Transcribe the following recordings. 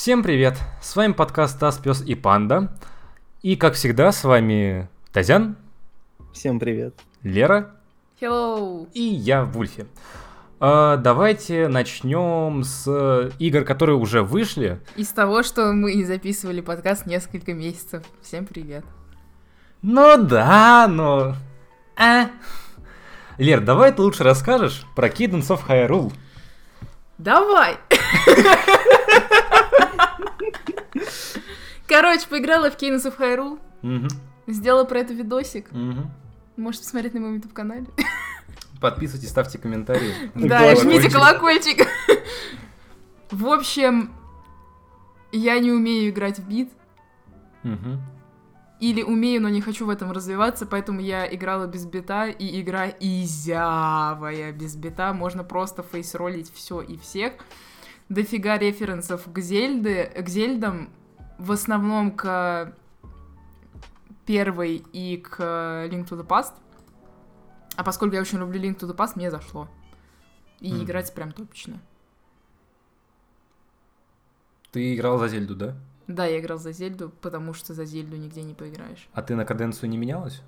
Всем привет! С вами подкаст «Тас, пес и панда». И, как всегда, с вами Тазян, Всем привет. Лера Hello! и я, Вульфи. А, давайте начнем с игр, которые уже вышли. Из того, что мы не записывали подкаст несколько месяцев. Всем привет. Ну да, но... А? Лер, давай ты лучше расскажешь про Cadence of Hyrule. Давай! Короче, поиграла в of Hyrule, Мгм, сделала про это видосик. Можете посмотреть на моем YouTube-канале. Подписывайтесь, ставьте комментарии. Да, жмите Колокольчик. В общем, я не умею играть в бит. Или умею, но не хочу в этом развиваться, поэтому я играла без бита, и игра изявая без бита. Можно просто фейс-ролить все и всех. Дофига референсов к Зельде, к Зельдам, в основном к первой и к Link to the Past. А поскольку я очень люблю Link to the Past, мне зашло. И Мгм. играть прям топично. Ты играл за Зельду, да? Да, я играл за Зельду, потому что за Зельду нигде не поиграешь. А ты на каденцию не менялась?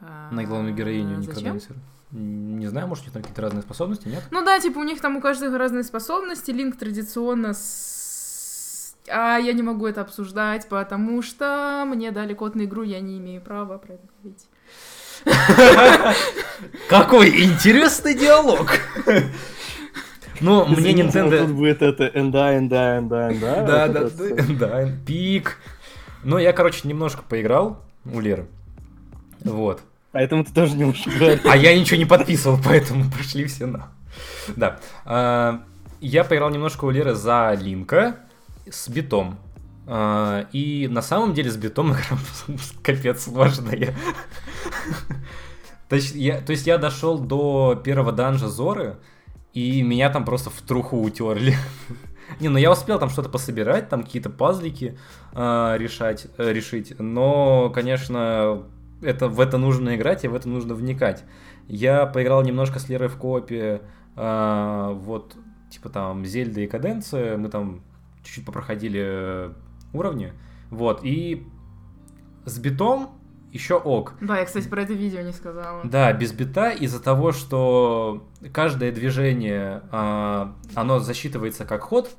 На главную героиню не А, каденсер? Не знаю, может, у них там какие-то разные способности, нет? Ну да, типа у них там у каждого разные способности. Линк традиционно с... А я не могу это обсуждать, потому что мне дали код на игру, я не имею права про это говорить. Какой интересный диалог! Ну, мне но Тут Nintendo... будет это энда, энда, энда, энда. Да, да, это всё. да, да, пик. Ну, я, короче, немножко поиграл у Леры. Вот. Поэтому ты тоже не можешь. А я ничего не подписывал, поэтому пошли все на. Да. А, Я поиграл немножко у Леры за Линка с битом. А, И на самом деле с битом игра капец сложная. То есть я, то есть я дошел до первого данжа Зоры, и меня там просто в труху утерли. Не, ну я успел там что-то пособирать, там какие-то пазлики а, решать, э, решить, но, конечно, это, в это нужно играть и в это нужно вникать. Я поиграл немножко с Лерой в коопе, а, вот, типа там Зельда и Каденция, мы там чуть-чуть попроходили э, уровни, вот, и с битом еще ок. Да, я, кстати, про это видео не сказала. Да, без бита из-за того, что каждое движение, а, оно засчитывается как ход,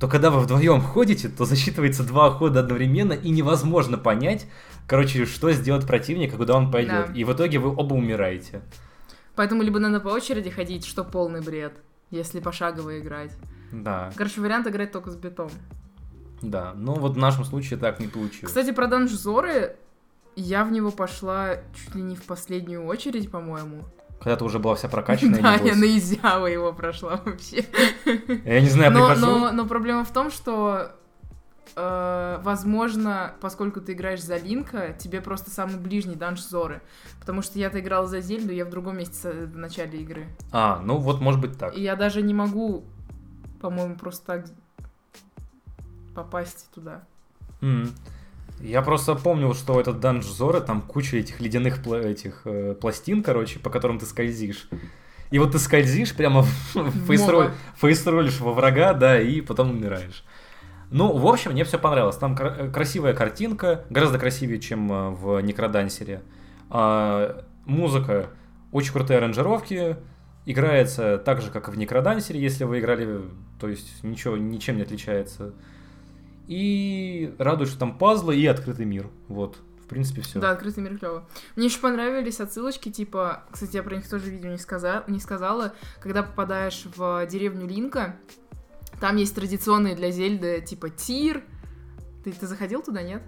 то когда вы вдвоем ходите, то засчитывается два хода одновременно, и невозможно понять, короче, что сделать противник, и куда он пойдет. Да. И в итоге вы оба умираете. Поэтому либо надо по очереди ходить, что полный бред, если пошагово играть. Да, Короче, вариант играть только с битом. да. Но вот в нашем случае так не получилось. Кстати, про Данж Зоры я в него пошла чуть ли не в последнюю очередь, по-моему. Когда ты уже была вся прокачанная, Да, я на Изява его прошла вообще. Я не знаю, но, прихожу... но, но проблема в том, что э, возможно, поскольку ты играешь за Линка, тебе просто самый ближний данж Зоры. Потому что я-то играла за Зельду, я в другом месте в начале игры. А, ну вот может быть так. И я даже не могу, по-моему, просто так попасть туда. М. Я просто помнил, что этот данж Зора, там куча этих ледяных этих э, пластин, короче, по которым ты скользишь. И вот ты скользишь прямо фейсроль- фейсролишь во врага, да, и потом умираешь. Ну, в общем, мне все понравилось. Там э, красивая картинка, гораздо красивее, чем э, в Некродансере. А, музыка, очень крутые аранжировки, играется так же, как и в Некродансере, если вы играли, то есть ничего, ничем не отличается. И радует, что там пазлы и открытый мир. Вот, в принципе, все. Да, открытый мир клево. Мне еще понравились отсылочки, типа, кстати, я про них тоже видео не, сказа... не сказала, когда попадаешь в деревню Линка, там есть традиционные для Зельды, типа, тир. Ты, ты заходил туда, нет?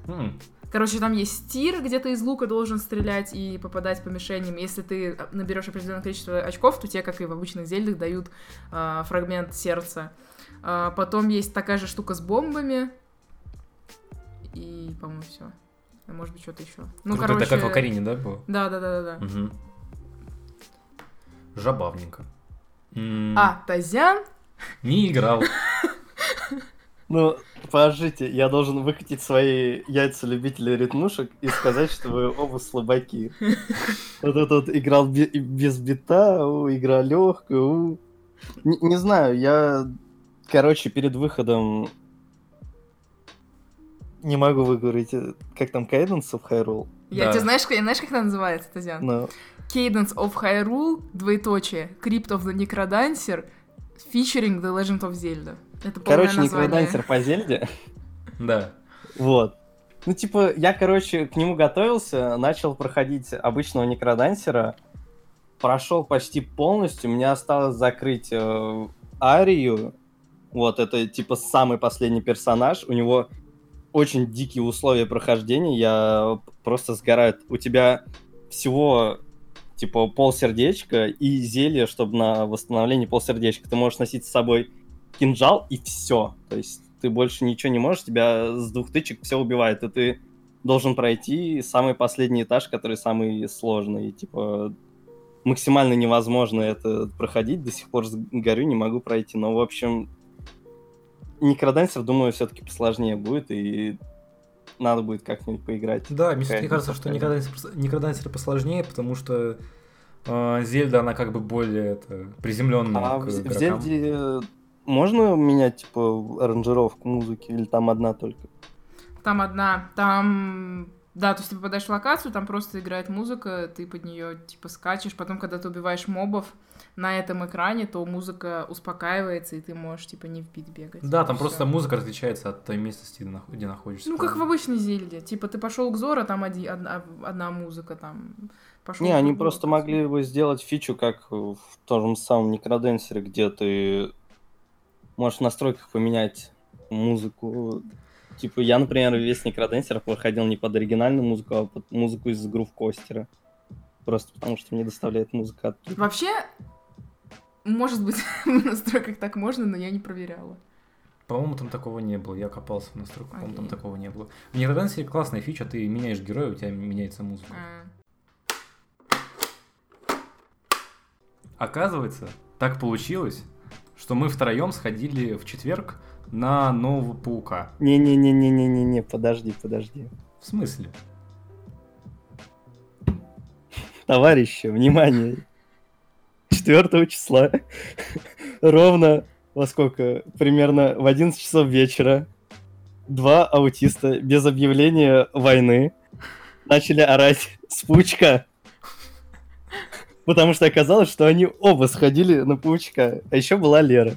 Короче, там есть тир, где ты из лука должен стрелять и попадать по мишеням. Если ты наберешь определенное количество очков, то тебе, как и в обычных зельдах, дают а, фрагмент сердца. А, потом есть такая же штука с бомбами. И, по-моему, все. Может быть, что-то еще. Ну, Круто, короче... это как в Акарине, да, было? Да, да, да, да, да. Мгм. Жабавненько. М, А, Тазян? Не играл. Ну, подождите, я должен выкатить свои яйца любителей ритмушек и сказать, что вы оба слабаки. Вот этот играл бе- без бита, у, игра легкая, у. Не, не знаю, я короче, перед выходом... Не могу выговорить, э, как там, Cadence of Hyrule? Я Да. тебе знаешь, знаешь, как это называется, Тазян? Но Cadence of Hyrule, двоеточие, Crypt of the Necrodancer, featuring The Legend of Zelda. Это Короче. Некродансер по Зельде. Да. Вот. Ну, типа, я, короче, к нему готовился, начал проходить обычного Некродансера, прошел почти полностью, мне осталось закрыть э, Арию, вот, это, типа, самый последний персонаж, у него очень дикие условия прохождения, я просто сгораю. У тебя всего, типа, полсердечка и зелье, чтобы на восстановление полсердечка. Ты можешь носить с собой кинжал и все. То есть ты больше ничего не можешь, тебя с двух тычек все убивает, и ты должен пройти самый последний этаж, который самый сложный. Типа, максимально невозможно это проходить, до сих пор горю, не могу пройти. Но, в общем, Некродансер, думаю, все-таки посложнее будет, и надо будет как-нибудь поиграть. Да, мне Какая всё-таки кажется, что. Некродансер, Некродансер посложнее, потому что э, Зельда, она как бы более это, приземленная А к в, в. Зельде э, можно менять, типа, аранжировку музыки, или там одна только? Там одна, там... Да, то есть ты попадаешь в локацию, там просто играет музыка, ты под нее типа скачешь, потом, когда ты убиваешь мобов на этом экране, то музыка успокаивается, и ты можешь типа не в бит бегать. Да, там Всё. просто музыка отличается от той местности, где нах- где находишься. Ну, как в обычной Зельде. Типа, ты пошел к Зоро, там оди- одна, одна музыка, там... Пошел Не, они просто могли бы сделать фичу, как в том же самом Некроденсере, где ты можешь в настройках поменять музыку. Типа, я, например, весь Некроденсер проходил не под оригинальную музыку, а под музыку из Грув Костера. Просто потому, что мне доставляет музыка оттуда. Вообще, может быть, в настройках так можно, но я не проверяла. По-моему, там такого не было. Я копался в настройках, по-моему, там такого не было. В Некродансере классная фича, ты меняешь героя, у тебя меняется музыка. А, Оказывается, так получилось, что мы втроем сходили в четверг на нового паука. Не-не-не-не-не-не, подожди, подожди. В смысле? Товарищи, внимание! 4 числа, ровно во сколько? Примерно в 11 часов вечера, два аутиста без объявления войны начали орать с паучка. Потому что оказалось, что они оба сходили на паучка. А еще была Лера.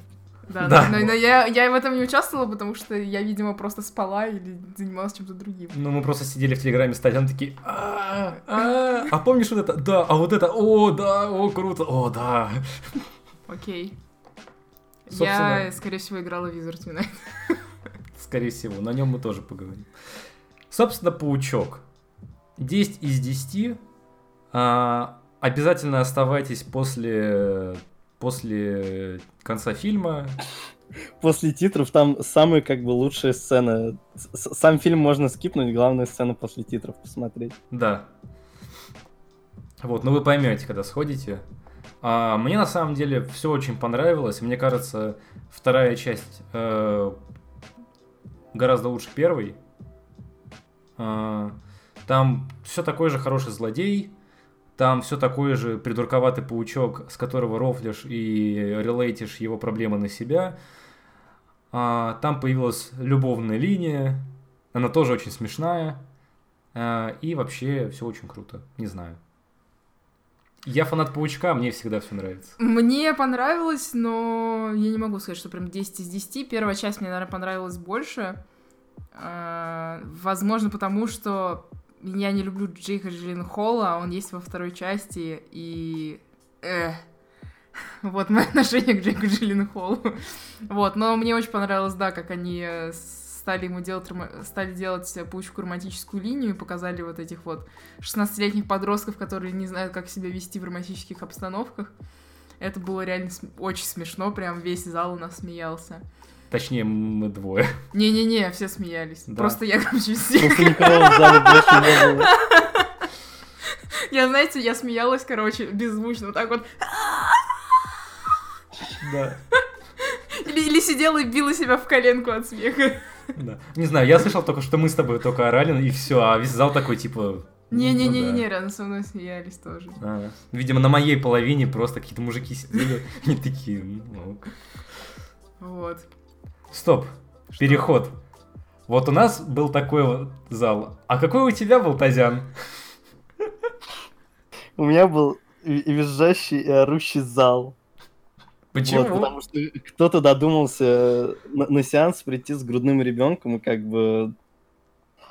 Да, Да. Но, но я, я в этом не участвовала, потому что я, видимо, просто спала или занималась чем-то другим. Ну, мы просто сидели в Телеграме с Татьяной такие, а, а, а помнишь вот это? Да, а вот это, о, да, о, круто, о, да. Окей. Собственно- Я, скорее всего, играла в Wizard Unite. Скорее всего, на нем мы тоже поговорим. Собственно, паучок. 10 из 10. А, обязательно оставайтесь после, после конца фильма. После титров там самая как бы лучшая сцена. Сам фильм можно скипнуть, главная сцена после титров посмотреть. Да. Вот, ну вы поймете, когда сходите. А, мне на самом деле все очень понравилось. Мне кажется, вторая часть э, гораздо лучше первой. А, там все такой же хороший злодей. Там все такой же придурковатый паучок, с которого рофлишь и релейтишь его проблемы на себя. А, там появилась любовная линия. Она тоже очень смешная. А, И вообще все очень круто. Не знаю. Я фанат паучка, мне всегда все нравится. Мне понравилось, но я не могу сказать, что прям 10 из 10. Первая часть мне, наверное, понравилась больше. А, Возможно, потому что я не люблю Джейка Джилленхола, а он есть во второй части, и... Эх. Вот мое отношение к Джейку Джилленхолу. Вот, но мне очень понравилось, да, как они э, стали ему делать, стали делать паучку романтическую линию и показали вот этих вот 16-летних подростков, которые не знают, как себя вести в романтических обстановках. Это было реально очень смешно, прям весь зал у нас смеялся. Точнее, мы двое. Не-не-не, все смеялись. Да. Просто я, короче, все... Просто никого в зале больше не было. Я, знаете, я смеялась, короче, беззвучно, вот так вот. Да. Или, или сидела и била себя в коленку от смеха. да. Не знаю, я слышал только, что мы с тобой только орали, и все, а весь зал такой, типа... ну Не-не-не-не, да. рядом со мной смеялись тоже. А, Видимо, на моей половине просто какие-то мужики сидели, и такие, ну. Вот. Стоп. Переход. Вот у нас был такой вот зал. А какой у тебя был, Тазян? У меня был ви- визжащий и орущий зал. Почему? Вот, потому что кто-то додумался на, на сеанс прийти с грудным ребенком и как бы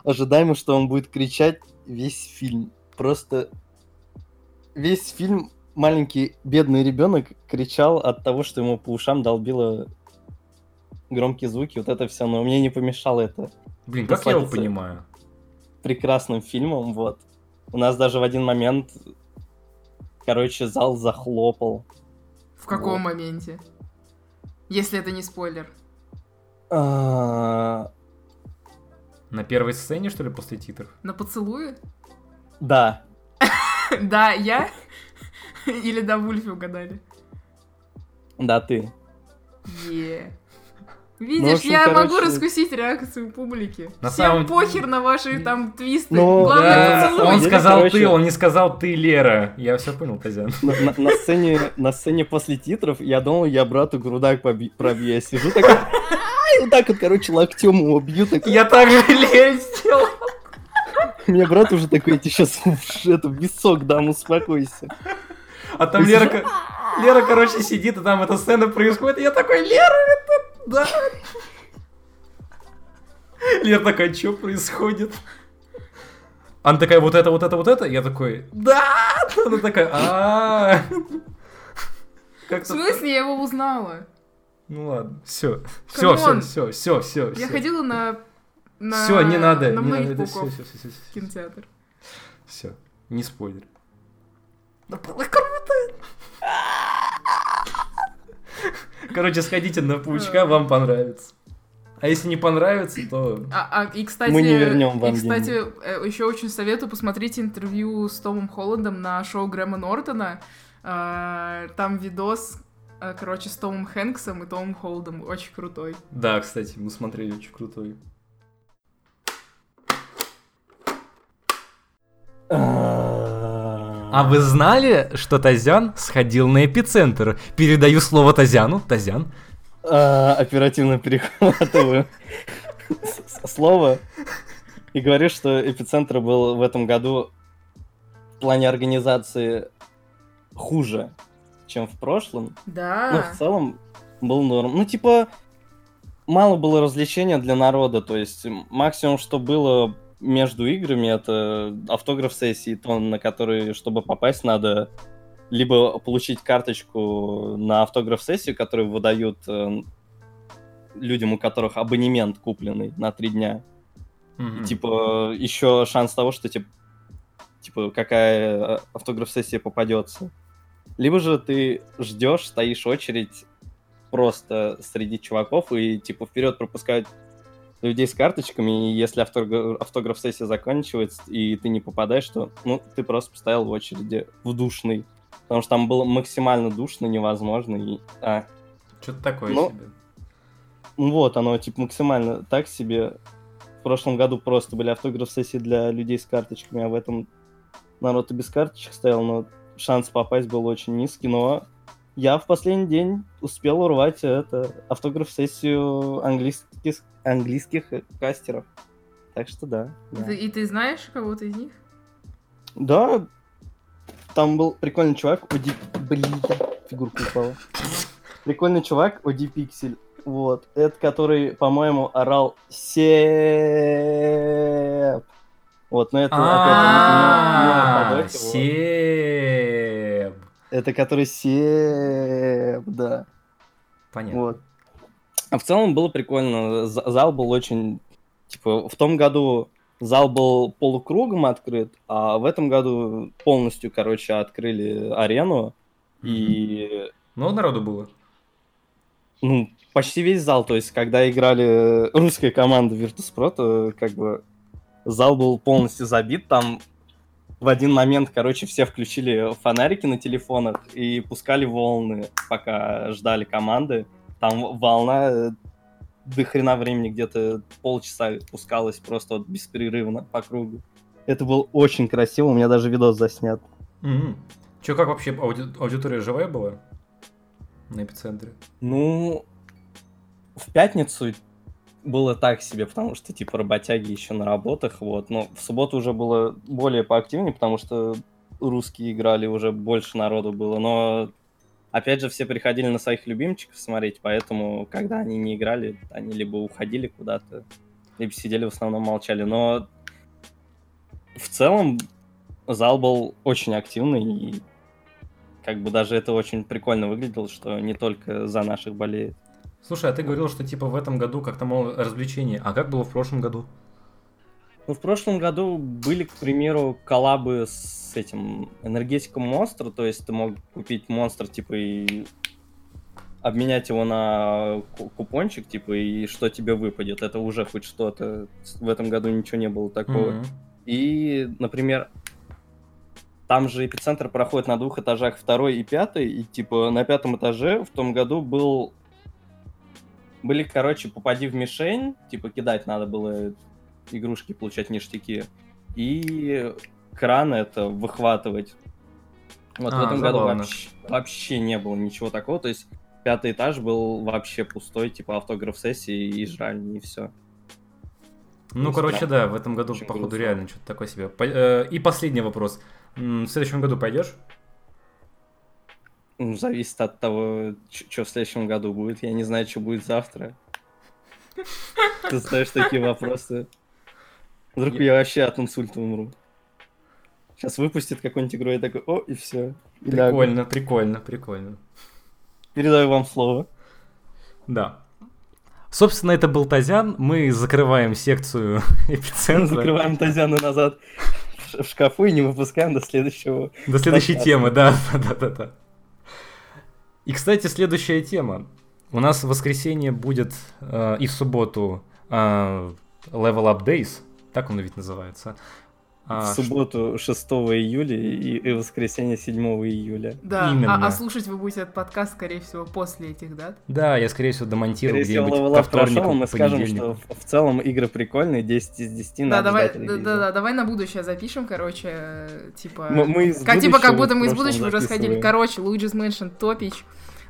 ожидаемо, что он будет кричать весь фильм. Просто весь фильм маленький бедный ребенок кричал от того, что ему по ушам долбило громкие звуки, вот это все, но мне не помешало это Блин, как я его понимаю? прекрасным фильмом, вот. У нас даже в один момент, короче, зал захлопал. В каком Вот. моменте? Если это не спойлер. А, На первой сцене, что ли, после титров? На поцелуе? Да, Да, я? Или да, Вульфи угадали? да, ты. Е. Ну, Видишь, общем, я могу раскусить реакцию публики. На Всем самом- похер на ваши там твисты. Ну, Главное, да, поцелуй. он сказал короче- ты, он не сказал ты, Лера. Я все понял, Тазян. На, на- на сцене, на сцене после титров я думал, я брату грудак поби- пробью. Я сижу такой, вот так вот, короче, локтем его бью. Я так же Лере сделал. У меня брат уже такой, я тебе сейчас это, висок дам, успокойся. А там Лера, Лера, короче, сидит, и там эта сцена происходит, и я такой, Лера, это... Да. Лера такая, что происходит? Она такая, вот это, вот это, вот это. Я такой, да! Она такая, а Как В смысле, я его узнала? Ну ладно, все. Все, все, все, все, все. Я ходила на... Все, не надо. На не надо, все, все, все, в кинотеатр. Все, не спойлер. Да было круто! Короче, сходите на паучка, вам понравится. А если не понравится, то... А, а, и, кстати, Мы не вернем вам и, кстати, еще очень советую посмотреть интервью с Томом Холландом на шоу Грэма Нортона. А, Там видос, а, короче, с Томом Хэнксом и Томом Холландом. Очень крутой. Да, кстати, мы смотрели, очень крутой. А вы знали, что Тазян сходил на эпицентр? Передаю слово Тазяну. Тазян. А, оперативно перехватываю слово и говорю, что эпицентр был в этом году в плане организации хуже, чем в прошлом. Ну, Да. в целом был норм. Ну, типа, мало было развлечения для народа, то есть максимум, что было между играми, это автограф-сессии, то, на которые, чтобы попасть, надо либо получить карточку на автограф-сессию, которую выдают э, людям, у которых абонемент купленный на три дня. Мгм. Типа, еще шанс того, что типа, типа какая э, автограф-сессия попадется. Либо же ты ждешь, стоишь очередь просто среди чуваков и типа вперед пропускают людей с карточками, и если автогра- автограф-сессия заканчивается, и ты не попадаешь, то ну, ты просто постоял в очереди в душный. Потому что там было максимально душно, невозможно. И, а, Что-то такое Ну, себе. ну вот, оно типа максимально так себе. В прошлом году просто были автограф-сессии для людей с карточками, а в этом народ и без карточек стоял, но шанс попасть был очень низкий, но я в последний день успел урвать это автограф-сессию английских, английских кастеров. Так что да. да. И ты знаешь кого-то из них? Да, там был прикольный чувак, Оди... Блин, фигурка упала. Прикольный чувак, Оди Пиксель. Вот. Это который, по-моему, орал Сеп. Вот, но это опять. Себ. Это который Сеп, да. Понятно. Вот. А в целом было прикольно. Зал был очень... Типа, в том году зал был полукругом открыт, а в этом году полностью, короче, открыли арену. И, Много народу было? ну, почти весь зал. То есть, когда играли русская команда Virtus.pro, то, как бы, зал был полностью забит. Там в один момент, короче, все включили фонарики на телефонах и пускали волны, пока ждали команды. Там волна э, до хрена времени, где-то полчаса пускалась просто вот беспрерывно по кругу. Это было очень красиво, у меня даже видос заснят. Че, как вообще ауди- аудитория живая была? На эпицентре? Ну, в пятницу было так себе, потому что, типа, работяги еще на работах, вот. Но в субботу уже было более поактивнее, потому что русские играли, уже больше народу было. Но, опять же, все приходили на своих любимчиков смотреть, поэтому, когда они не играли, они либо уходили куда-то, либо сидели, в основном молчали. Но в целом зал был очень активный, и как бы даже это очень прикольно выглядело, что не только за наших болеет. Слушай, а ты говорил, что типа в этом году как-то мало развлечений. А как было в прошлом году? Ну, в прошлом году были, к примеру, коллабы с этим энергетиком монстр, то есть ты мог купить монстр, типа, и обменять его на ку- купончик, типа, и что тебе выпадет. Это уже хоть что-то. В этом году ничего не было такого. Мгм. И, например, там же эпицентр проходит на двух этажах, второй и пятый, и типа на пятом этаже в том году был... Были, короче, попади в мишень, типа кидать надо было игрушки, получать ништяки, и кран это выхватывать. Вот в А, этом году забавно. вообще, вообще не было ничего такого, то есть пятый этаж был вообще пустой, типа автограф-сессии и жральни, и все. Ну, Ну, короче, да, в этом году, Очень походу, грустно. реально что-то такое себе. Э, И последний вопрос. В следующем году пойдешь? Ну, зависит от того, что в следующем году будет. Я не знаю, что будет завтра. Ты знаешь такие вопросы. Вдруг я вообще от инсульта умру. Сейчас выпустит какую-нибудь игру, я такой, о, и все. Прикольно, прикольно, прикольно. Передаю вам слово. Да. Собственно, это был Тазян. Мы закрываем секцию эпицентра. Закрываем Тазяна назад в шкафу и не выпускаем до следующего. До следующей темы, да, да, да, да. И, кстати, следующая тема. У нас в воскресенье будет э, и в субботу э, Level Up Days, так он ведь называется. А, В субботу 6 июля и, и воскресенье 7 июля. Да, Именно. а, а слушать вы будете этот подкаст, скорее всего, после этих дат. Да, я, скорее всего, домонтирую Скорее всего, где-нибудь ко Up вторнику, прошел, мы скажем, что в, в целом игры прикольные, 10 из 10 Да, надо давай, ждать да, да, да, давай на будущее запишем, короче, э, типа... Мы- мы из как, типа, как будто мы из будущего уже сходили. Короче, Luigi's Mansion топич,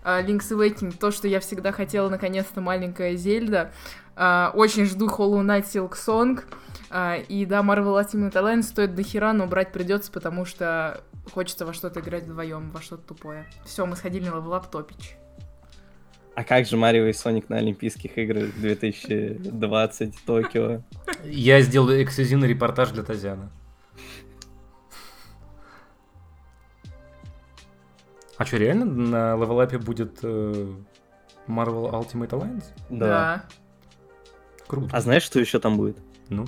а, Link's Awakening, то, что я всегда хотела, наконец-то, маленькая Зельда. А, Очень жду Hollow Knight Silk Song. И да, Marvel Ultimate Alliance стоит до хера, но брать придется, потому что хочется во что-то играть вдвоем, во что-то тупое. Все, мы сходили на Level Up топич. А как же Марио и Соник на Олимпийских играх 2020 Токио? Я сделаю эксклюзивный репортаж для Тазяна. А что, реально на левелапе будет э, Marvel Ultimate Alliance? Да. Круто. А знаешь, что еще там будет? Ну,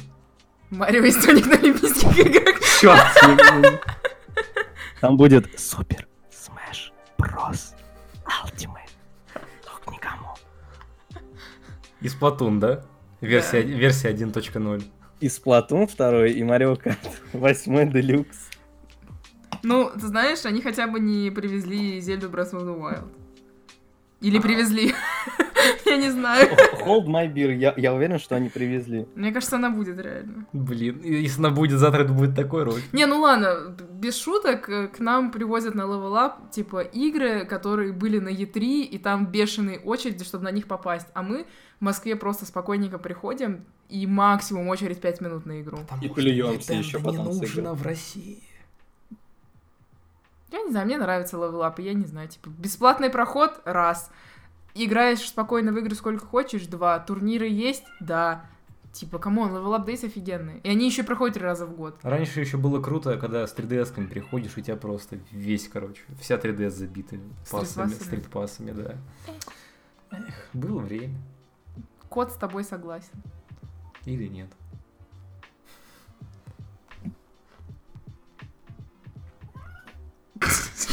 Марио и Соник на Олимпийских играх. черт! Там будет Супер Smash Bros. Ultimate. Только никому. И Splatoon, да? Версия, версия 1.0. И Splatoon 2, и Марио Карт 8 Deluxe. Ну, ты знаешь, они хотя бы не привезли Зельду Breath of the Wild. Или привезли. Я не знаю. Hold my beer, я, я уверен, что они привезли. Мне кажется, она будет реально. Блин, если она будет завтра, это будет такой ролик. Не, ну ладно, без шуток, э, к нам привозят на Level Up, типа, игры, которые были на E3, и там бешеные очереди, чтобы на них попасть. А мы в Москве просто спокойненько приходим, и максимум очередь 5 минут на игру. И плюемся еще потом с игры. в России. Я не знаю, мне нравится Up, и я не знаю, типа, бесплатный проход — раз. Играешь спокойно в игры сколько хочешь — два. Турниры есть — да. Типа, come on, Level Up Days офигенные. И они еще проходят три раза в год. Раньше еще было круто, когда с 3DS-ками приходишь, у тебя просто весь, короче, вся 3DS забита pass ами, StreetPass ами. StreetPass ами, да. Эх, было время. Кот с тобой согласен. Или нет.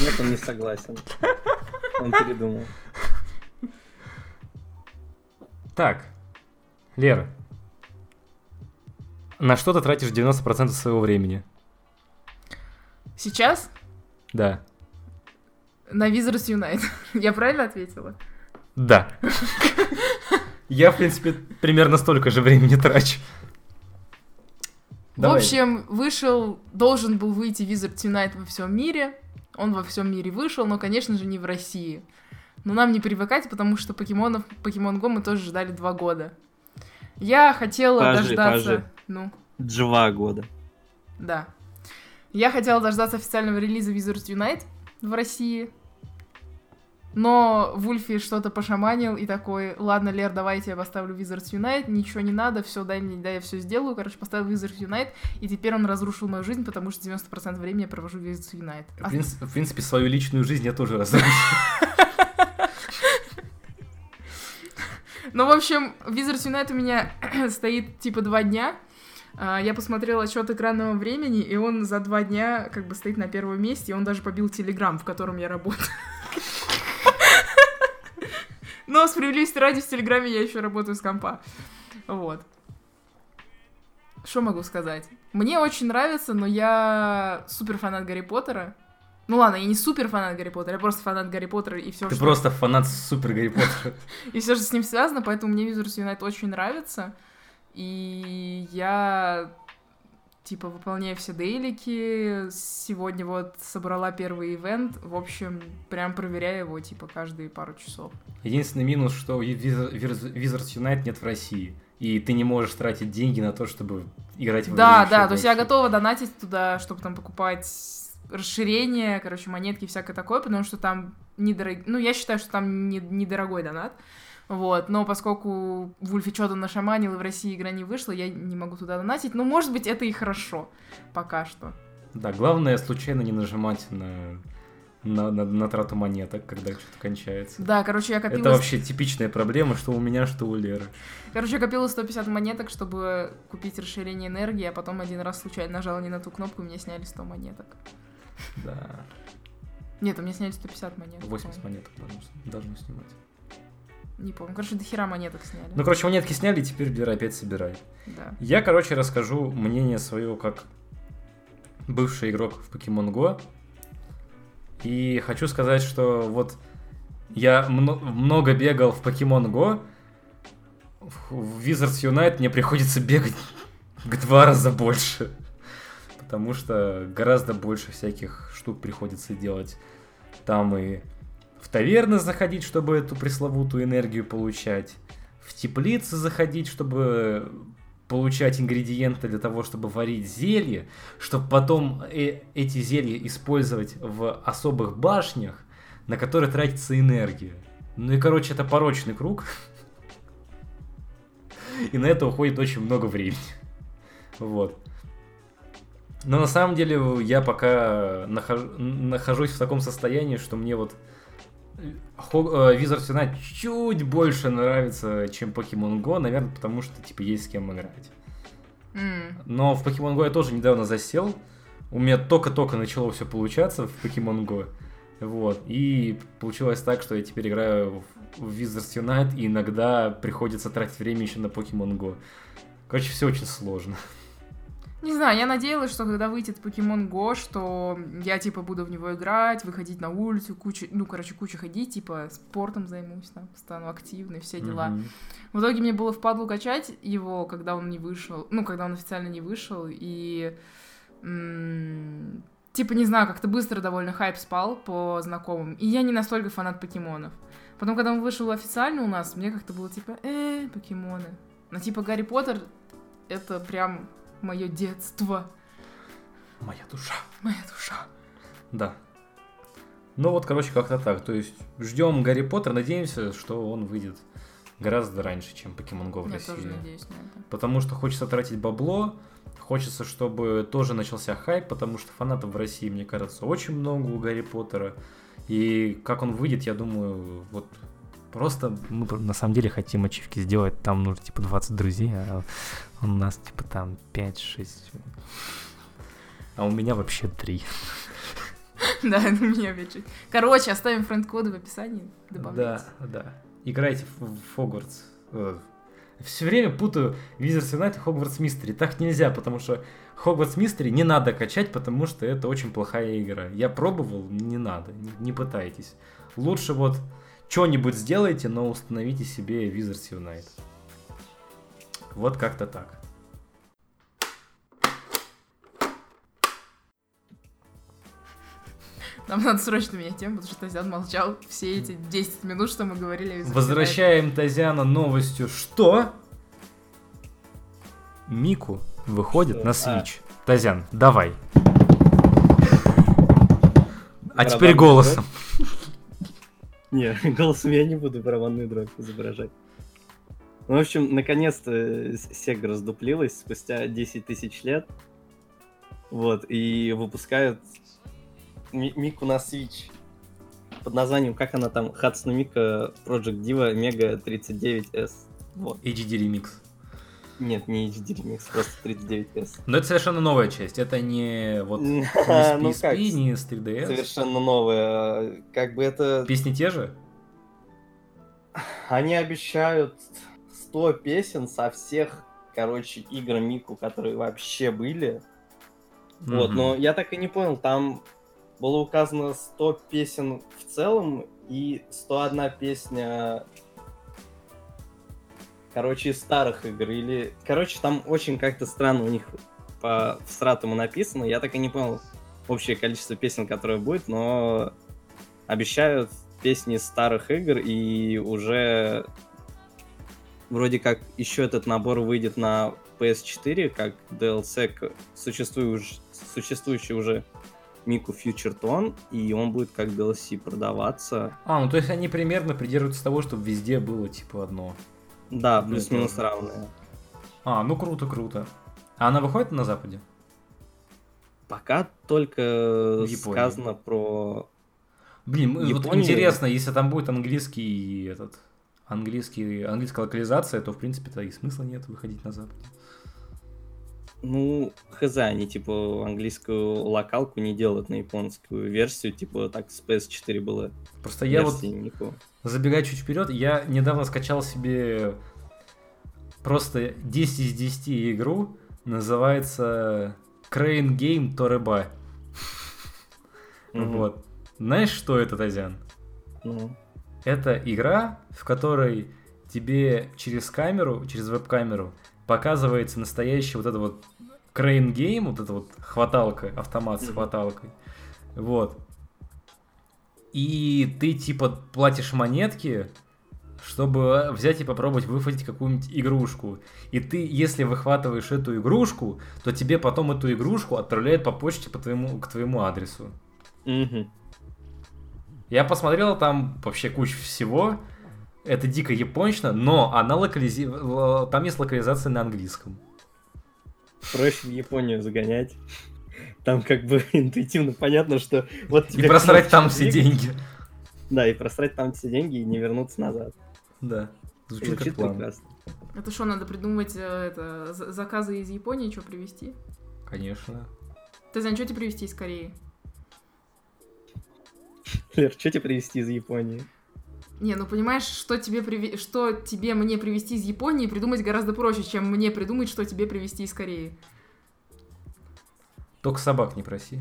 Нет, он не согласен. Он передумал. Так, Лера, на что ты тратишь 90% своего времени? Сейчас Да. на Wizards Unite. Я правильно ответила? Да. Я, в принципе, примерно столько же времени трачу. В Давай. общем, вышел, должен был выйти Wizards Unite во всем мире. Он во всем мире вышел, но, конечно же, не в России. Но нам не привыкать, потому что покемонов, Покемон Го мы тоже ждали два года. Я хотела Подожди, дождаться... подожди. Ну, Два года. да. Я хотела дождаться официального релиза Wizards Unite в России. Но Вульфи что-то пошаманил и такой, ладно, Лер, давайте я поставлю Wizards Unite, ничего не надо, все, дай мне, дай я все сделаю. Короче, поставил Wizards Unite, и теперь он разрушил мою жизнь, потому что 90% времени я провожу Wizards Unite. В, А- принципе, в принципе, свою личную жизнь я тоже разрушил. Ну, в общем, Wizards Unite у меня стоит типа два дня. А, Я посмотрела отчет экранного времени, и он за два дня как бы стоит на первом месте, и он даже побил Телеграм, в котором я работаю. Но справедливости ради в Телеграме я еще работаю с компа. Вот. Что могу сказать? Мне очень нравится, но я супер фанат Гарри Поттера. Ну ладно, я не супер фанат Гарри Поттера, я просто фанат Гарри Поттера и все, Ты просто фанат супер Гарри Поттера. и все, что с ним связано, поэтому мне Wizards Unite очень нравится. И я типа выполняю все дейлики. Сегодня вот собрала первый ивент. В общем, прям проверяю его типа каждые пару часов. Единственный минус, что у Wiz- Wiz- Wizards Unite нет в России. И ты не можешь тратить деньги на то, чтобы играть в Да, да, то есть я готова донатить туда, чтобы там покупать расширение, короче, монетки и всякое такое, потому что там недорогой, ну, я считаю, что там не- недорогой донат, вот, но поскольку Вульфи что-то нашаманил, и в России игра не вышла, я не могу туда донатить, ну, может быть, это и хорошо, пока что. Да, главное случайно не нажимать на, на, на, на трату монеток, когда что-то кончается. Да, короче, я копила, Это вообще типичная проблема, что у меня, что у Леры. короче, я копила 150 монеток, чтобы купить расширение энергии, а потом один раз случайно нажала не на ту кнопку, и мне сняли 100 монеток. Да, Нет, у меня сняли 150 монеток. 80 по-моему. монеток должны, снимать. Не помню, короче, до хера монеток сняли. Ну, короче, монетки сняли, теперь Лера опять собирай. Да. Я, короче, расскажу мнение свое как бывший игрок в Pokemon Go. И хочу сказать, что вот я мно- много бегал в Pokemon Go. В Wizards Unite мне приходится бегать в два раза больше. Потому что гораздо больше всяких штук приходится делать. Там и в таверны заходить, чтобы эту пресловутую энергию получать. В теплицы заходить, чтобы получать ингредиенты для того, чтобы варить зелье, чтобы потом э- эти зелья использовать в особых башнях, на которые тратится энергия. Ну и, короче, это порочный круг. И на это уходит очень много времени. Вот. Но на самом деле я пока нахож- нахожусь в таком состоянии, что мне вот Хо- э, Wizards Unite чуть больше нравится, чем Pokemon Go, наверное, потому что, типа, есть с кем играть. М. Но в Pokemon Go я тоже недавно засел. У меня только-только начало все получаться в Pokemon Go. Вот. И получилось так, что я теперь играю в в Wizards Unite, и иногда приходится тратить время еще на Pokemon Go. Короче, все очень сложно. Не знаю, я надеялась, что когда выйдет Pokemon Go, что я, типа, буду в него играть, выходить на улицу, кучу, ну, короче, кучу ходить, типа, спортом займусь, там, стану активной, все дела. Мгм. В итоге мне было впадлу качать его, когда он не вышел, ну, когда он официально не вышел, и... м, Типа, не знаю, как-то быстро довольно хайп спал по знакомым. И я не настолько фанат покемонов. Потом, когда он вышел официально у нас, мне как-то было типа, э, покемоны. Но типа Гарри Поттер — это прям мое детство. Моя душа. Моя душа. Да. Ну вот, короче, как-то так. То есть ждем Гарри Поттер, надеемся, что он выйдет гораздо раньше, чем Pokemon Go в Я России. тоже надеюсь на это. Потому что хочется тратить бабло, хочется, чтобы тоже начался хайп, потому что фанатов в России, мне кажется, очень много у Гарри Поттера. И как он выйдет, я думаю, вот просто мы на самом деле хотим ачивки сделать, там нужно типа 20 друзей, а у нас типа там 5-6. А у меня вообще 3. Да, это меня опять чуть. Короче, оставим френд-коды в описании. Да, Добавляйте. да. Играйте в, в Хогвартс. Все время путаю Wizards Unite и Хогвартс Мистери. Так нельзя, потому что Хогвартс Мистери не надо качать, потому что это очень плохая игра. Я пробовал, не надо, не, не пытайтесь. Лучше вот что-нибудь сделайте, но установите себе Wizards Unite. Вот как-то так. Нам надо срочно менять тему, потому что Тазян молчал все эти 10 минут, что мы говорили. Возвращаем Тазяна новостью, что Мику выходит Что? на А. Switch. Тазян, давай. А теперь голосом. Не, голосом я не буду барабанную дробь изображать. Ну, в общем, наконец-то э, Sega раздуплилась спустя 10 тысяч лет. Вот, и выпускают Ми- Мику на Switch под названием, как она там, Hatsune Miku Project Diva Mega 39S. Вот. HD ремикс. Нет, не HD Remix, просто 39S. Но это совершенно новая часть. Это не вот ни с Ну PSP, как, ни с 3DS. совершенно новое. Как бы это... Песни те же? Они обещают 100 песен со всех, короче, игр Мику, которые вообще были. Вот, Мгм. но я так и не понял, там было указано 100 песен в целом и 101 песня, короче, из старых игр. Или, короче, там очень как-то странно у них по стратуму написано. Я так и не понял общее количество песен, которое будет, но обещают песни старых игр и уже вроде как еще этот набор выйдет на PS4 как DLC к существующ- существующий уже Miku Future Tone, и он будет как DLC продаваться. А, ну то есть они примерно придерживаются того, чтобы везде было типа одно. Да, Ну, плюс-минус равное. А, ну круто, круто. А она выходит на Западе? Пока только сказано про... Блин, ну, вот интересно, если там будет английский этот английский, английская локализация, то в принципе-то и смысла нет выходить на Западе. Ну, хз, они типа английскую локалку не делают на японскую версию, типа так с PS4 было. Просто я вот Miku. Забегая чуть вперед, я недавно скачал себе просто 10 из 10 игру, называется Crane Game Торреба. Мгм. Вот. Знаешь, что это, Тазян? Ну, Это игра, в которой тебе через камеру, через веб-камеру показывается настоящий вот это вот crane game, вот эта вот хваталка, автомат с хваталкой. Вот. И ты типа платишь монетки, чтобы взять и попробовать выхватить какую-нибудь игрушку. И ты, если выхватываешь эту игрушку, то тебе потом эту игрушку отправляют по почте по твоему, к твоему адресу. мгм. Я посмотрел там вообще кучу всего. Это дико японично, но она локализи... л- там есть локализация на английском. проще в Японию загонять. Там как бы интуитивно понятно, что вот И тебе просрать там все деньги. Да, и просрать там все деньги и не вернуться назад. Да. Звучит, Звучит как план. прекрасно. Это что, надо придумать э, это, за- заказы из Японии, что привезти? Конечно. Тазян, что тебе привезти из Кореи? Лер, что тебе привезти из Японии? Не, ну понимаешь, что тебе, приви- что тебе мне привезти из Японии, придумать гораздо проще, чем мне придумать, что тебе привезти из Кореи. Только собак не проси.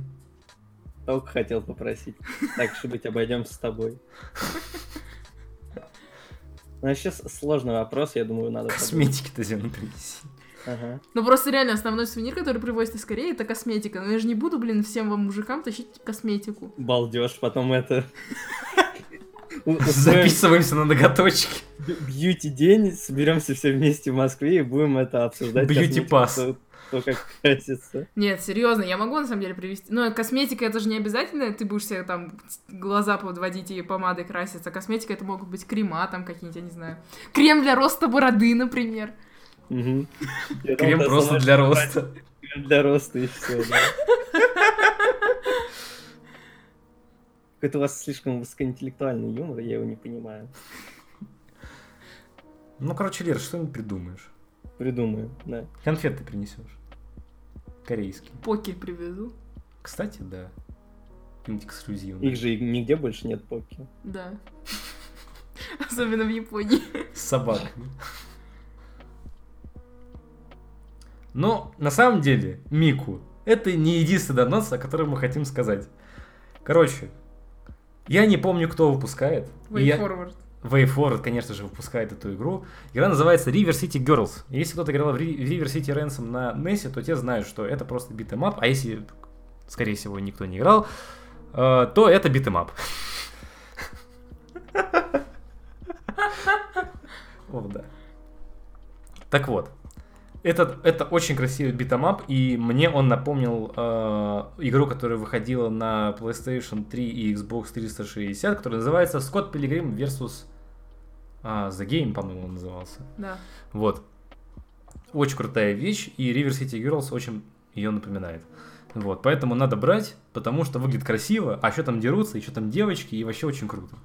Только хотел попросить. Так, что быть, обойдемся с тобой. Ну, сейчас сложный вопрос, я думаю, надо... Косметики-то землю принеси. Ага. Ну просто реально основной сувенир, который привозят из Кореи, это косметика. Но я же не буду, блин, всем вам мужикам тащить косметику. Балдеж, потом это... Записываемся на ноготочки. Бьюти-день, соберемся все вместе в Москве и будем это обсуждать. Бьюти-пас. То, как. Нет, серьезно, я могу на самом деле привезти. Но косметика это же не обязательно, ты будешь себе там глаза подводить и помадой краситься. Косметика это могут быть крема там какие-нибудь, я не знаю. Крем для роста бороды, например. Крем просто для роста. Крем для роста и все, да. Какой-то у вас слишком высокоинтеллектуальный юмор, я его не понимаю. Ну, короче, Лер, что-нибудь придумаешь. Придумаю, да. Конфеты принесешь. Корейские. Поки привезу. Кстати, да. Какие-нибудь эксклюзивные. Их же нигде больше нет поки. Да. Особенно в Японии. С собаками. Но на самом деле, Мику, это не единственный анонс, о котором мы хотим сказать. Короче, я не помню, кто выпускает. И Way я- forward. WayForward, конечно же, выпускает эту игру. Игра называется River City Girls. Если кто-то играл в River City Ransom на NES, то те знают, что это просто beat 'em up. А если, скорее всего, никто не играл, э, то это beat 'em up. О, да. Так вот, этот, это очень красивый beat 'em up, и мне он напомнил э, игру, которая выходила на PlayStation 3 и Xbox 360, которая называется Scott Pilgrim vs. А, The Game, по-моему, он назывался. Да. Вот. Очень крутая вещь, и River City Girls очень ее напоминает. Вот, поэтому надо брать, потому что выглядит красиво, а еще там дерутся, еще там девочки, и вообще очень круто.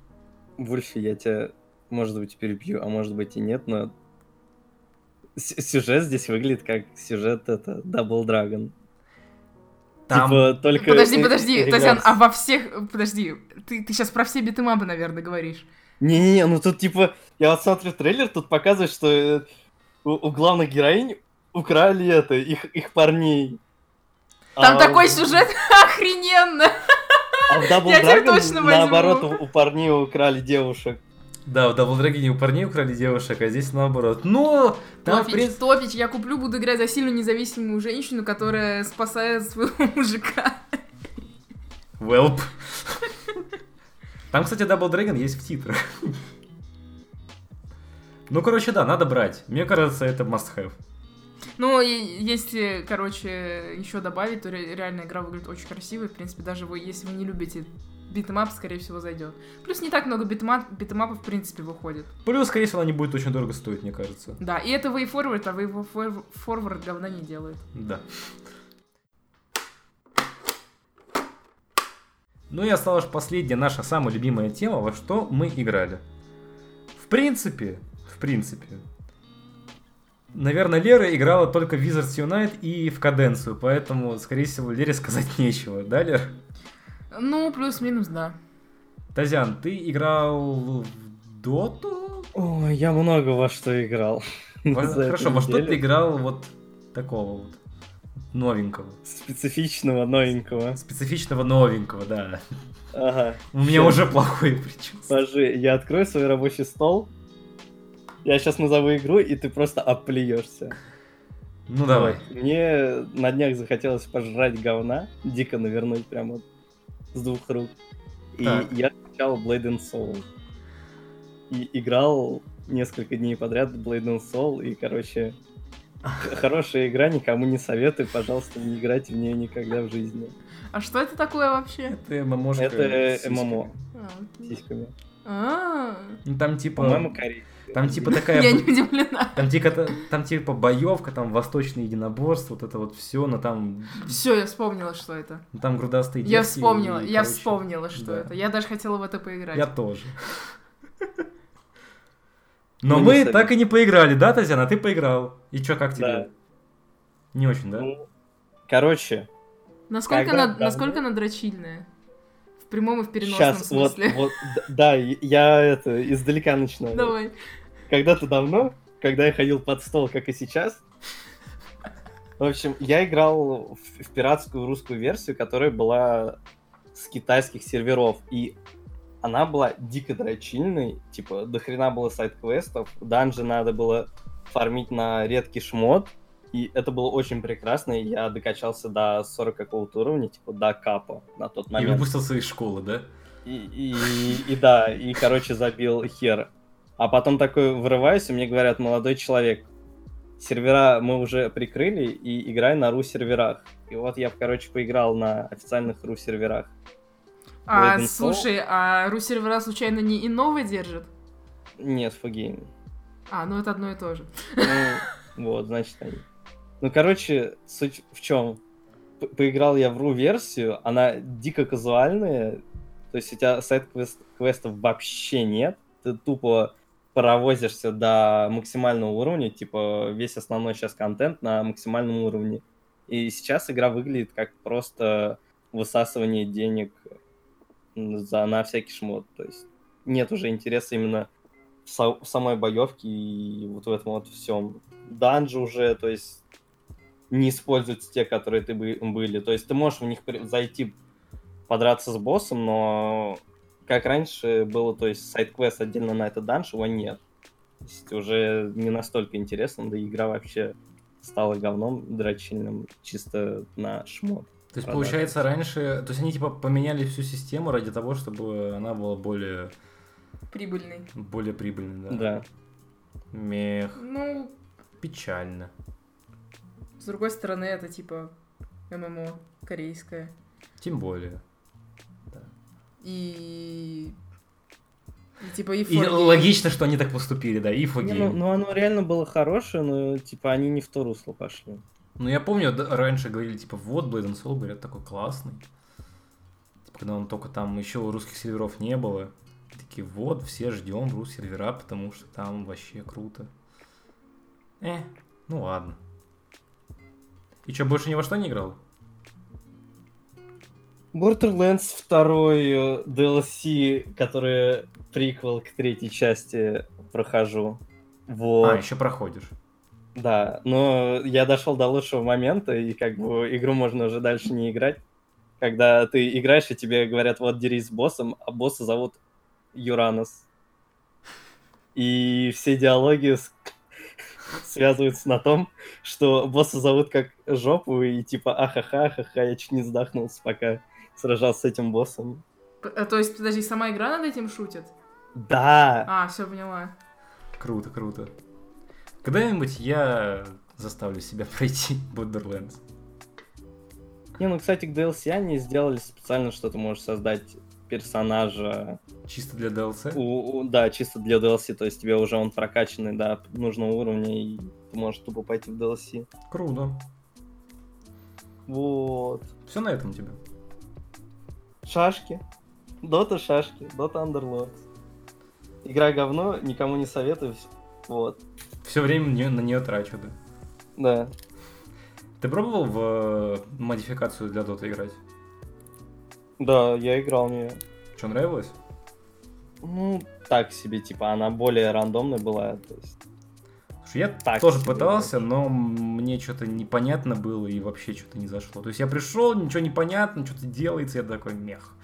Вульфи, я тебя, может быть, перебью, а может быть и нет, но сюжет здесь выглядит как сюжет это Double Dragon. Там... Типа только... Подожди, подожди. Татьяна, а во всех... Подожди, ты, ты сейчас про все битэмабы, наверное, говоришь. Не-не-не, ну тут типа, я вот смотрю трейлер, тут показывает, что э, у, у главных героинь украли это, их, их парней. Там А такой сюжет охрененно! А в Double Dragon, наоборот, у, у парней украли девушек. Да, в Double Dragon у парней украли девушек, а здесь наоборот. Но там, в Топич, принципе... топич, я куплю, буду играть за сильную независимую женщину, которая спасает своего мужика. Welp. Там, кстати, Double Dragon есть в титрах. Ну, короче, да, надо брать. Мне кажется, это must-have. Ну, и если, короче, еще добавить, то ре- реально игра выглядит очень красивой. В принципе, даже вы, если вы не любите beat 'em up, скорее всего, зайдет. Плюс не так много битэмап, битэмапов, в принципе, выходит. Плюс, скорее всего, она не будет очень дорого стоить, мне кажется. Да, и это Way Forward, а Way For- Forward говна не делает. Да. Ну и осталась последняя наша самая любимая тема, во что мы играли. В принципе, в принципе, наверное, Лера играла только в Wizards Unite и в Каденцию, поэтому, скорее всего, Лере сказать нечего, да, Лер? Ну, плюс-минус, да. Тазян, ты играл в Доту? Ой, я много во что играл. Во- Хорошо, во что ты играл вот такого вот новенького? Специфичного, новенького. Специфичного новенького, да. Ага. У меня Щас. уже плохое предчувствие. Подожди, я открою свой рабочий стол. Я сейчас назову игру, и ты просто оплюешься. Ну давай. Мне на днях захотелось пожрать говна, дико навернуть прямо вот с двух рук. И Так. я скачал Blade and Soul. И играл несколько дней подряд в Blade and Soul, и, короче, хорошая игра, никому не советую, пожалуйста, не играйте в нее никогда в жизни. А что это такое вообще? Это ММОшка. Это. ММО А, сиськами. А, Ну, Там типа... По-моему, корейский. Там типа такая... Я не удивлена. Там типа, там типа боевка, там восточное единоборство, вот это вот все, но там, Все, я вспомнила, что это. ну, там грудастые Я вспомнила, и, я короче, вспомнила, что да. это. Я даже хотела в это поиграть. Я тоже. Но мы так и не поиграли, да, Татьяна? Ты поиграл. И чё, как тебе? Да. Не очень, да? Ну, короче, Насколько, Когда она, давно? насколько она дрочильная? В прямом и в переносном сейчас, вот, смысле. вот, д- да, я это, издалека начинаю. Давай. Когда-то давно, когда я ходил под стол, как и сейчас. В общем, я играл в, в пиратскую русскую версию, которая была с китайских серверов. И она была дико дрочильной. Типа, до хрена было сайт-квестов. Данжи надо было фармить на редкий шмот. И это было очень прекрасно. и Я докачался до 40 какого-то уровня, типа до капа на тот И момент. выпустился из школы, да? И, и, и да, и, короче, забил хер. А потом такой вырываюсь, и мне говорят, молодой человек, сервера мы уже прикрыли, и играй на ру-серверах. И вот я, короче, поиграл на официальных ру-серверах. А, Golden Soul? слушай, а ру-сервера случайно не инновы держит? Нет, фугейм. А, ну это одно и то же. Ну, вот, значит, они. Ну, короче, суть в чем? Поиграл я в ру-версию, она дико казуальная, то есть у тебя сайт-квестов вообще нет, ты тупо паровозишься до максимального уровня, типа весь основной сейчас контент на максимальном уровне. И сейчас игра выглядит как просто высасывание денег за, на всякий шмот. То есть нет уже интереса именно в, са- в самой боевке и вот в этом вот всем. Данжи уже, то есть не используются те, которые ты бы- были. То есть ты можешь в них зайти подраться с боссом, но как раньше было, то есть сайт-квест отдельно на этот данж, его нет. То есть уже не настолько интересно, да и игра вообще стала говном дрочильным чисто на шмот. То есть, продать. получается, раньше... То есть, они, типа, поменяли всю систему ради того, чтобы она была более, Прибыльный. более прибыльной, да? Да. Мех. Ну, Печально. с другой стороны, это типа ММО корейское. Тем более. И... и типа и, И 4G. логично, что они так поступили, да, и Фоги. ну, ну, оно реально было хорошее, но типа они не в то русло пошли. Ну, я помню, да, раньше говорили, типа, вот, Blade and Soul, говорят, такой классный. Типа, когда он только там, еще русских серверов не было. Такие, вот, все ждем рус сервера, потому что там вообще круто. Э, ну ладно. И что, больше ни во что не играл? Borderlands второй э, DLC, который приквел к третьей части прохожу. Вот. А, еще проходишь. Да, но я дошел до лучшего момента, и как бы игру можно уже дальше не играть. Когда ты играешь, и тебе говорят, вот дерись с боссом, а босса зовут Юранос. И все диалоги с- связываются на том, что босса зовут как жопу, и типа ахаха, ахаха, я чуть не задохнулся, пока сражался с этим боссом. П- э, То есть, подожди, сама игра над этим шутит? Да! А, все поняла. Круто, круто. Когда-нибудь я заставлю себя пройти Borderlands. Не, ну, кстати, к DLC они сделали специально, что ты можешь создать персонажа Чисто для DLC. У- у- да, чисто для DLC, то есть тебе уже он прокачанный до нужного уровня, и ты можешь тупо пойти в DLC. Круто. Вот. Все на этом у тебя. Шашки. Дота шашки. Дота Underlords. Игра говно, никому не советую. Вот. Все время на нее, трачу, да. Да. Ты пробовал в э, модификацию для Dota играть? Да, я играл в нее. Что, нравилось? Ну, так себе, типа, она более рандомная была. То есть... Я Так тоже себе, пытался, но мне что-то непонятно было и вообще что-то не зашло. То есть я пришел, ничего не понятно, что-то делается, я такой мех.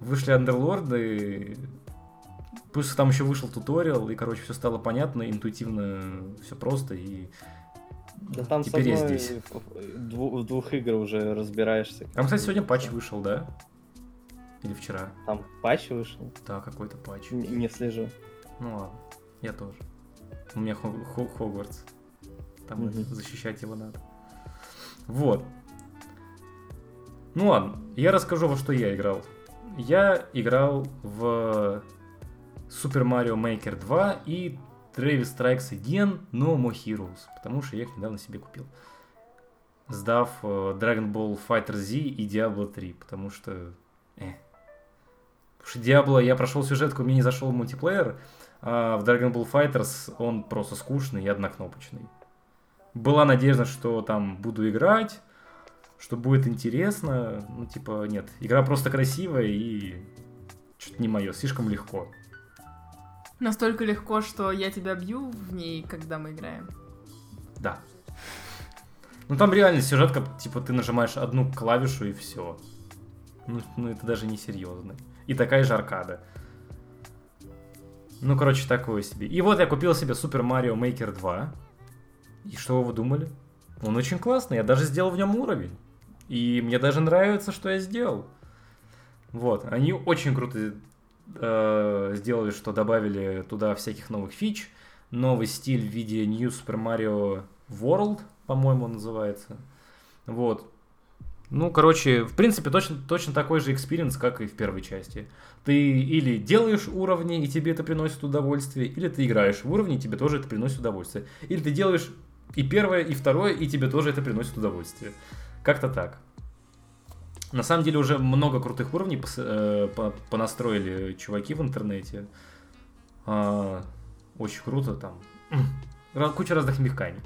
Вышли андерлорды, плюс там еще вышел туториал, и, короче, все стало понятно, интуитивно, все просто, и Да там теперь я здесь. в двух игр уже разбираешься. Там, кстати, сегодня патч вышел, да? Или вчера? Там патч вышел? Да, какой-то патч. Не, не слежу. Ну ладно, я тоже. У меня Хо- Хо- Хогвартс. Там Мгм. защищать его надо. Вот. Ну ладно, я расскажу, во что я играл. Я играл в Super Mario Maker 2 и Travis Strikes Again No More Heroes, потому что я их недавно себе купил. Сдав э, Dragon Ball Fighter Z и Diablo 3, потому что... э. Потому что Diablo я прошел сюжетку, мне не зашел мультиплеер, а в Dragon Ball Fighters он просто скучный и однокнопочный. Была надежда, что там буду играть, что будет интересно. Ну, типа, нет. Игра просто красивая и что-то не мое, слишком легко. Настолько легко, что я тебя бью в ней, когда мы играем. Да. Ну там реально сюжетка, типа ты нажимаешь одну клавишу и все. Ну, ну это даже не серьезно. И такая же аркада. Ну, короче, такое себе. И вот я купил себе Super Mario Maker 2. И что вы думали? Он очень классный, я даже сделал в нем уровень. И мне даже нравится, что я сделал. Вот, они очень круто э, сделали, что добавили туда всяких новых фич. Новый стиль в виде New Super Mario World, по-моему, называется. Вот. Ну, короче, в принципе, точно, точно такой же experience, как и в первой части. Ты или делаешь уровни, и тебе это приносит удовольствие, или ты играешь в уровни, и тебе тоже это приносит удовольствие. Или ты делаешь и первое, и второе, и тебе тоже это приносит удовольствие. Как-то так. На самом деле уже много крутых уровней пос- э, по- понастроили чуваки в интернете. А, очень круто там. Куча разных механик.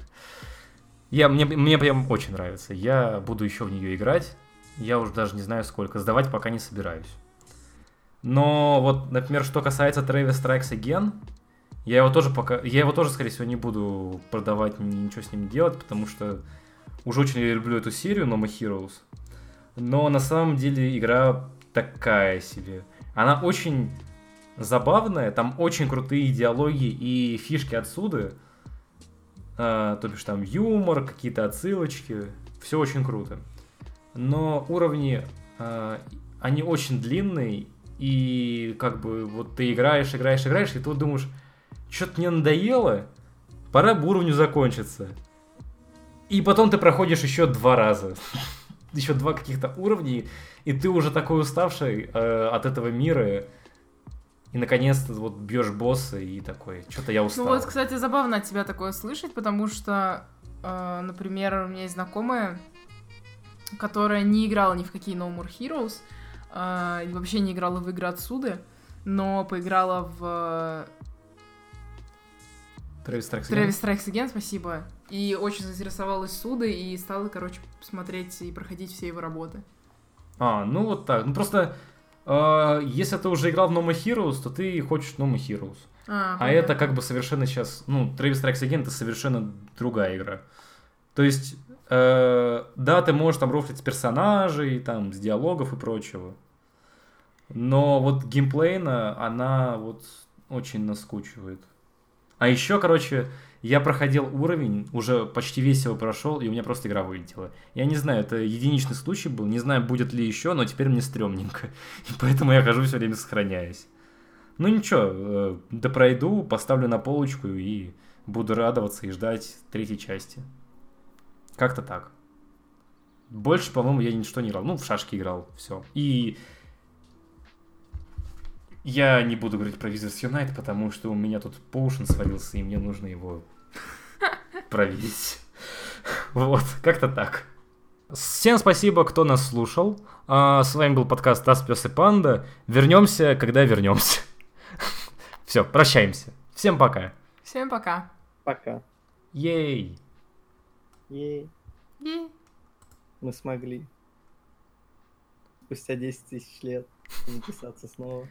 Я, мне, мне прям очень нравится. Я буду еще в нее играть. Я уже даже не знаю сколько. Сдавать пока не собираюсь. Но вот, например, что касается Travis Strikes Again, я его тоже пока... Я его тоже, скорее всего, не буду продавать, ни- ничего с ним делать, потому что уже очень люблю эту серию No More Heroes. Но на самом деле игра такая себе. Она очень забавная, там очень крутые диалоги и фишки отсюда. А, то бишь там юмор, какие-то отсылочки. Все очень круто. но уровни, э, они очень длинные, и как бы вот ты играешь, играешь, играешь, и вот думаешь, что-то мне надоело, пора бы уровню закончиться. И потом ты проходишь еще два раза. еще два каких-то уровней, и ты уже такой уставший э, от этого мира, и наконец-то вот бьешь босса и такой, что-то я устал. Ну вот, кстати, забавно от тебя такое слышать, потому что, э, например, у меня есть знакомая, которая не играла ни в какие No More Heroes, э, вообще не играла в игры отсюда, но поиграла в Travis Strikes Again. Travis Strikes Again, спасибо. И очень заинтересовалась Судой и стала, короче, смотреть и проходить все его работы. А, ну вот так. Ну просто, э, если ты уже играл в No More Heroes, то ты хочешь No More Heroes. А, А понятно. это как бы совершенно сейчас, ну, Travis Strikes Again это совершенно другая игра. То есть, э, да, ты можешь там рофлить с персонажей, там, с диалогов и прочего. Но вот геймплейно она вот очень наскучивает. А еще, короче, я проходил уровень, уже почти весь его прошел, и у меня просто игра вылетела. Я не знаю, это единичный случай был, не знаю, будет ли еще, но теперь мне стрёмненько. И поэтому я хожу все время сохраняюсь. Ну ничего, э, да пройду, поставлю на полочку и буду радоваться и ждать третьей части. Как-то так. Больше, по-моему, я ничто не играл. Ну, в шашки играл, все. И я не буду говорить про Wizards Unite, потому что у меня тут поушен свалился, и мне нужно его проверить. Вот, как-то так. Всем спасибо, кто нас слушал. А, С вами был подкаст Тас, Пес и Панда. Вернемся, когда вернемся. Все, прощаемся. Всем пока. Всем пока. Пока. Ей. Ей, Е. мы смогли. Спустя 10 тысяч лет записаться снова.